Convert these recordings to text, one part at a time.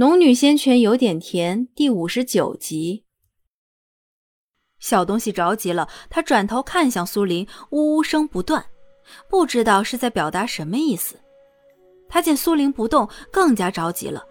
农女仙泉有点甜，第五十九集。小东西着急了，他转头看向苏林，呜呜声不断，不知道是在表达什么意思。他见苏林不动，更加着急了，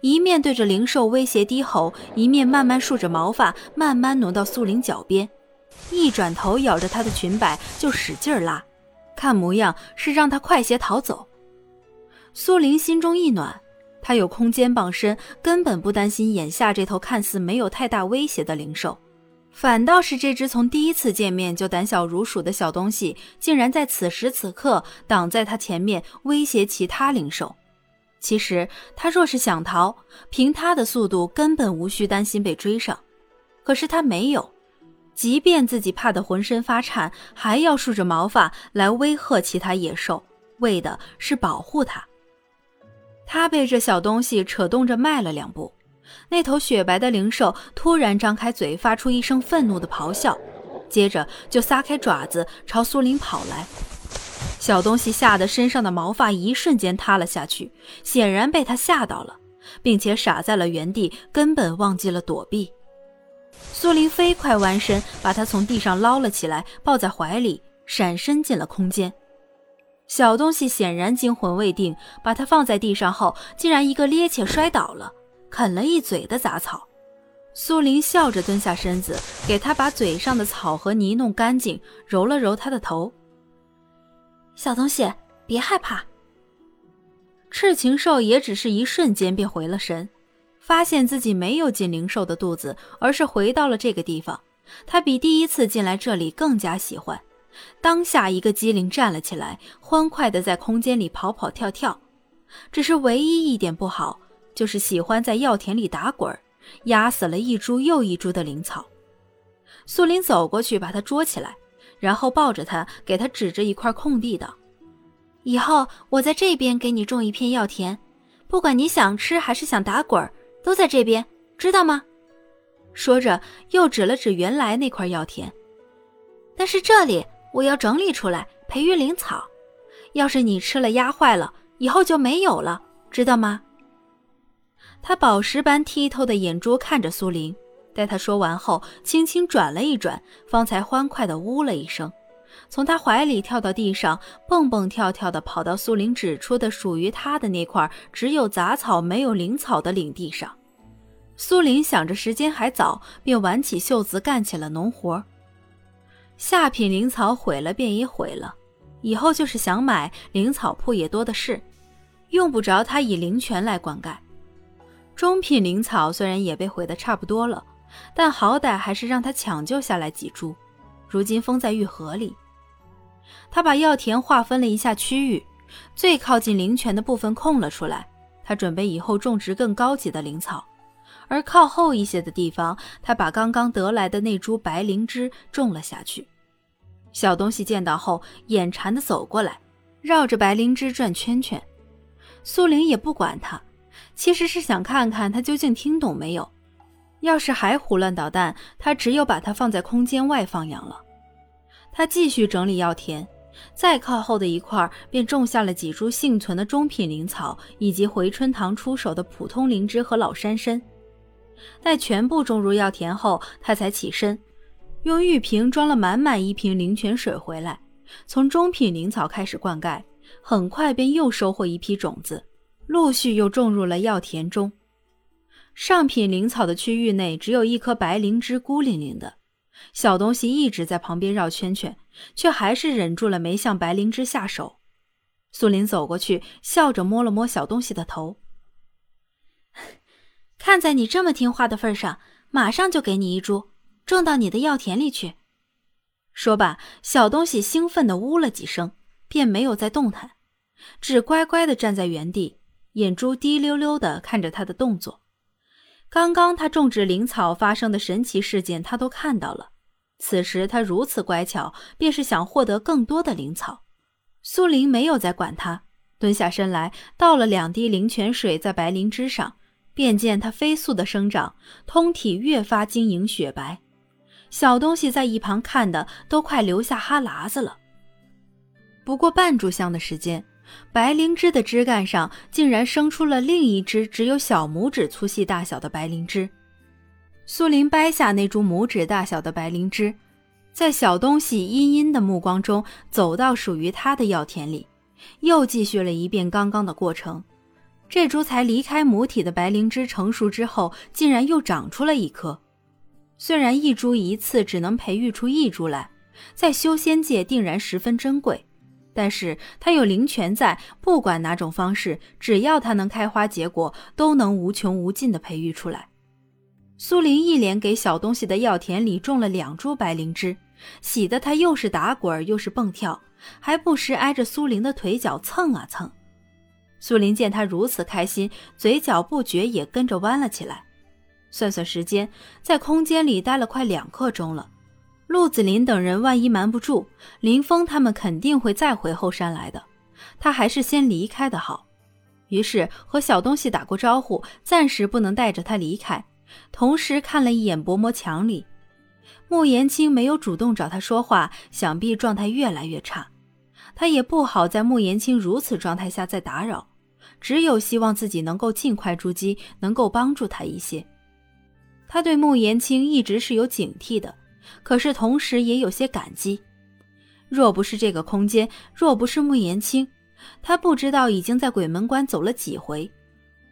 一面对着灵兽威胁低吼，一面慢慢竖着毛发，慢慢挪到苏林脚边，一转头咬着他的裙摆就使劲拉，看模样是让他快些逃走。苏林心中一暖。他有空间傍身，根本不担心眼下这头看似没有太大威胁的灵兽，反倒是这只从第一次见面就胆小如鼠的小东西，竟然在此时此刻挡在他前面威胁其他灵兽。其实他若是想逃，凭他的速度根本无需担心被追上，可是他没有，即便自己怕得浑身发颤，还要竖着毛发来威吓其他野兽，为的是保护他。他被这小东西扯动着迈了两步，那头雪白的灵兽突然张开嘴，发出一声愤怒的咆哮，接着就撒开爪子朝苏林跑来。小东西吓得身上的毛发一瞬间塌了下去，显然被他吓到了，并且傻在了原地，根本忘记了躲避。苏林飞快弯身，把他从地上捞了起来，抱在怀里，闪身进了空间。小东西显然惊魂未定，把它放在地上后，竟然一个趔趄摔倒了，啃了一嘴的杂草。苏林笑着蹲下身子，给他把嘴上的草和泥弄干净，揉了揉他的头。小东西，别害怕。赤禽兽也只是一瞬间便回了神，发现自己没有进灵兽的肚子，而是回到了这个地方。他比第一次进来这里更加喜欢。当下一个机灵站了起来，欢快地在空间里跑跑跳跳。只是唯一一点不好，就是喜欢在药田里打滚，压死了一株又一株的灵草。苏林走过去把他捉起来，然后抱着他，给他指着一块空地道：“以后我在这边给你种一片药田，不管你想吃还是想打滚，都在这边，知道吗？”说着又指了指原来那块药田，但是这里。我要整理出来培育灵草，要是你吃了压坏了，以后就没有了，知道吗？他宝石般剔透的眼珠看着苏林，待他说完后，轻轻转了一转，方才欢快的呜了一声，从他怀里跳到地上，蹦蹦跳跳的跑到苏林指出的属于他的那块只有杂草没有灵草的领地上。苏林想着时间还早，便挽起袖子干起了农活。下品灵草毁了便也毁了，以后就是想买灵草铺也多的是，用不着他以灵泉来灌溉。中品灵草虽然也被毁得差不多了，但好歹还是让他抢救下来几株，如今封在玉盒里。他把药田划分了一下区域，最靠近灵泉的部分空了出来，他准备以后种植更高级的灵草。而靠后一些的地方，他把刚刚得来的那株白灵芝种了下去。小东西见到后，眼馋的走过来，绕着白灵芝转圈圈。苏玲也不管他，其实是想看看他究竟听懂没有。要是还胡乱捣蛋，他只有把它放在空间外放养了。他继续整理药田，再靠后的一块便种下了几株幸存的中品灵草，以及回春堂出手的普通灵芝和老山参。待全部种入药田后，他才起身，用玉瓶装了满满一瓶灵泉水回来，从中品灵草开始灌溉，很快便又收获一批种子，陆续又种入了药田中。上品灵草的区域内只有一颗白灵芝孤零零的，小东西一直在旁边绕圈圈，却还是忍住了没向白灵芝下手。苏林走过去，笑着摸了摸小东西的头。看在你这么听话的份上，马上就给你一株，种到你的药田里去。说罢，小东西兴奋地呜了几声，便没有再动弹，只乖乖地站在原地，眼珠滴溜溜地看着他的动作。刚刚他种植灵草发生的神奇事件，他都看到了。此时他如此乖巧，便是想获得更多的灵草。苏林没有再管他，蹲下身来倒了两滴灵泉水在白灵芝上。便见它飞速的生长，通体越发晶莹雪白。小东西在一旁看的都快流下哈喇子了。不过半炷香的时间，白灵芝的枝干上竟然生出了另一只只有小拇指粗细大小的白灵芝。苏林掰下那株拇指大小的白灵芝，在小东西阴阴的目光中走到属于他的药田里，又继续了一遍刚刚的过程。这株才离开母体的白灵芝成熟之后，竟然又长出了一颗。虽然一株一次只能培育出一株来，在修仙界定然十分珍贵。但是它有灵泉在，不管哪种方式，只要它能开花结果，都能无穷无尽的培育出来。苏林一连给小东西的药田里种了两株白灵芝，喜得他又是打滚又是蹦跳，还不时挨着苏林的腿脚蹭啊蹭。苏林见他如此开心，嘴角不觉也跟着弯了起来。算算时间，在空间里待了快两刻钟了。陆子霖等人万一瞒不住林峰，他们肯定会再回后山来的。他还是先离开的好。于是和小东西打过招呼，暂时不能带着他离开。同时看了一眼薄膜墙里，穆言青没有主动找他说话，想必状态越来越差。他也不好在穆言青如此状态下再打扰，只有希望自己能够尽快出击，能够帮助他一些。他对穆言青一直是有警惕的。可是同时也有些感激，若不是这个空间，若不是穆言青，他不知道已经在鬼门关走了几回，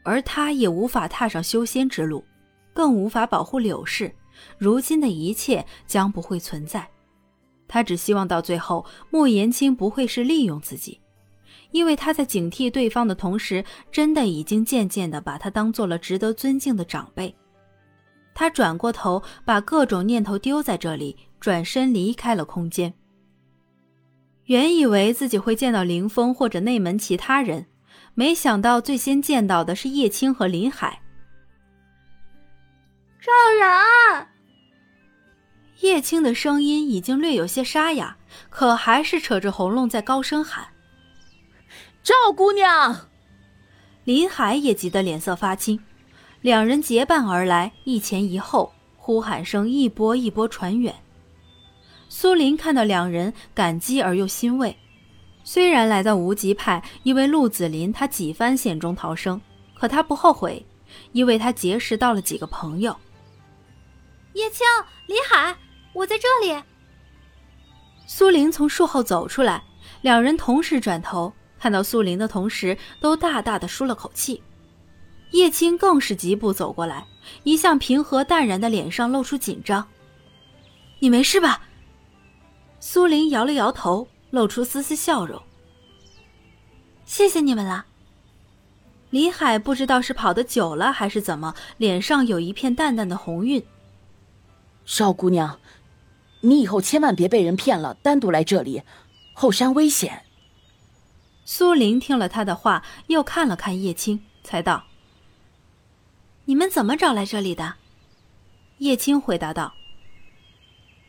而他也无法踏上修仙之路，更无法保护柳氏。如今的一切将不会存在。他只希望到最后，穆言青不会是利用自己，因为他在警惕对方的同时，真的已经渐渐的把他当做了值得尊敬的长辈。他转过头，把各种念头丢在这里，转身离开了空间。原以为自己会见到林峰或者内门其他人，没想到最先见到的是叶青和林海。赵然，叶青的声音已经略有些沙哑，可还是扯着喉咙在高声喊：“赵姑娘。”林海也急得脸色发青。两人结伴而来，一前一后，呼喊声一波一波传远。苏林看到两人，感激而又欣慰。虽然来到无极派，因为陆子霖他几番险中逃生，可他不后悔，因为他结识到了几个朋友。叶青、李海，我在这里。苏林从树后走出来，两人同时转头，看到苏林的同时，都大大的舒了口气。叶青更是疾步走过来，一向平和淡然的脸上露出紧张。“你没事吧？”苏林摇了摇头，露出丝丝笑容。“谢谢你们了。”李海不知道是跑得久了还是怎么，脸上有一片淡淡的红晕。“少姑娘，你以后千万别被人骗了，单独来这里，后山危险。”苏林听了他的话，又看了看叶青，才道。你们怎么找来这里的？叶青回答道：“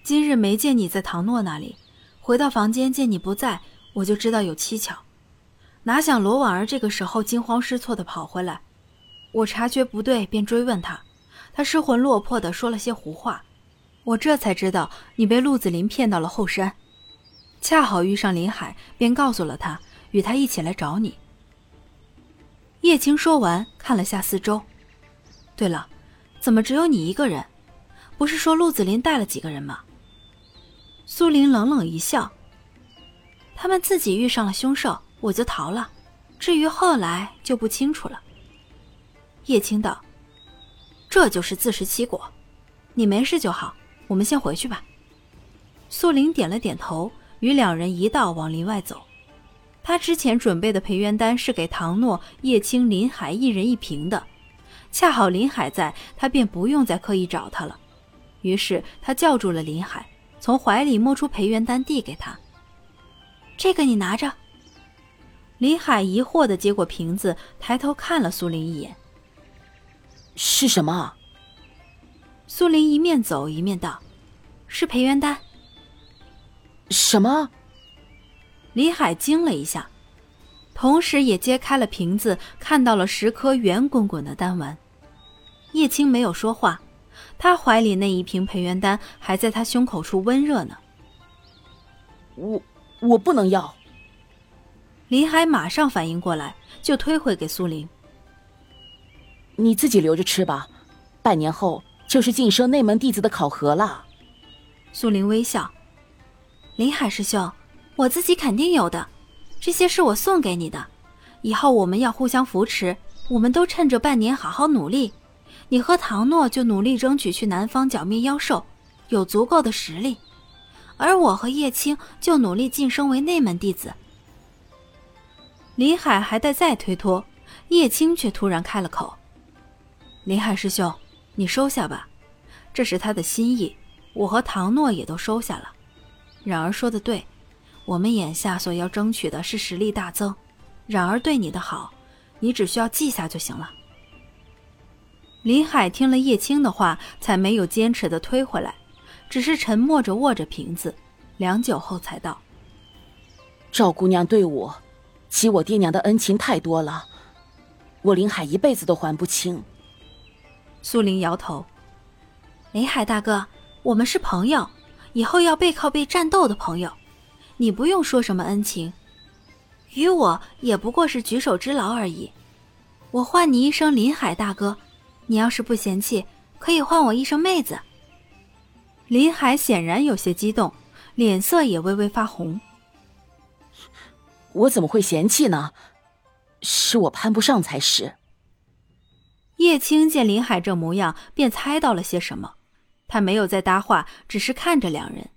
今日没见你在唐诺那里，回到房间见你不在，我就知道有蹊跷。哪想罗婉儿这个时候惊慌失措的跑回来，我察觉不对，便追问他，他失魂落魄的说了些胡话，我这才知道你被陆子霖骗到了后山，恰好遇上林海，便告诉了他，与他一起来找你。”叶青说完，看了下四周。对了，怎么只有你一个人？不是说陆子霖带了几个人吗？苏林冷冷一笑：“他们自己遇上了凶兽，我就逃了。至于后来，就不清楚了。”叶青道：“这就是自食其果。你没事就好，我们先回去吧。”苏林点了点头，与两人一道往林外走。他之前准备的培元丹是给唐诺、叶青、林海一人一瓶的。恰好林海在，他便不用再刻意找他了。于是他叫住了林海，从怀里摸出培元丹递给他：“这个你拿着。”林海疑惑的接过瓶子，抬头看了苏林一眼：“是什么？”苏林一面走一面道：“是培元丹。”什么？林海惊了一下。同时也揭开了瓶子，看到了十颗圆滚滚的丹丸。叶青没有说话，他怀里那一瓶培元丹还在他胸口处温热呢。我我不能要。林海马上反应过来，就推回给苏林：“你自己留着吃吧，半年后就是晋升内门弟子的考核了。”苏林微笑：“林海师兄，我自己肯定有的，这些是我送给你的。以后我们要互相扶持，我们都趁着半年好好努力。你和唐诺就努力争取去南方剿灭妖兽，有足够的实力；而我和叶青就努力晋升为内门弟子。”林海还待再推脱，叶青却突然开了口：“林海师兄，你收下吧，这是他的心意。”我和唐诺也都收下了。冉儿说的对，我们眼下所要争取的是实力大增。冉儿对你的好，你只需要记下就行了。林海听了叶青的话，才没有坚持的推回来，只是沉默着握着瓶子，良久后才道：“赵姑娘对我，及我爹娘的恩情太多了，我林海一辈子都还不清。”苏林摇头：“林海大哥。”我们是朋友，以后要背靠背战斗的朋友。你不用说什么恩情，与我也不过是举手之劳而已。我唤你一声林海大哥，你要是不嫌弃，可以唤我一声妹子。林海显然有些激动，脸色也微微发红。我怎么会嫌弃呢？是我攀不上才是。叶青见林海这模样，便猜到了些什么。他没有再搭话，只是看着两人。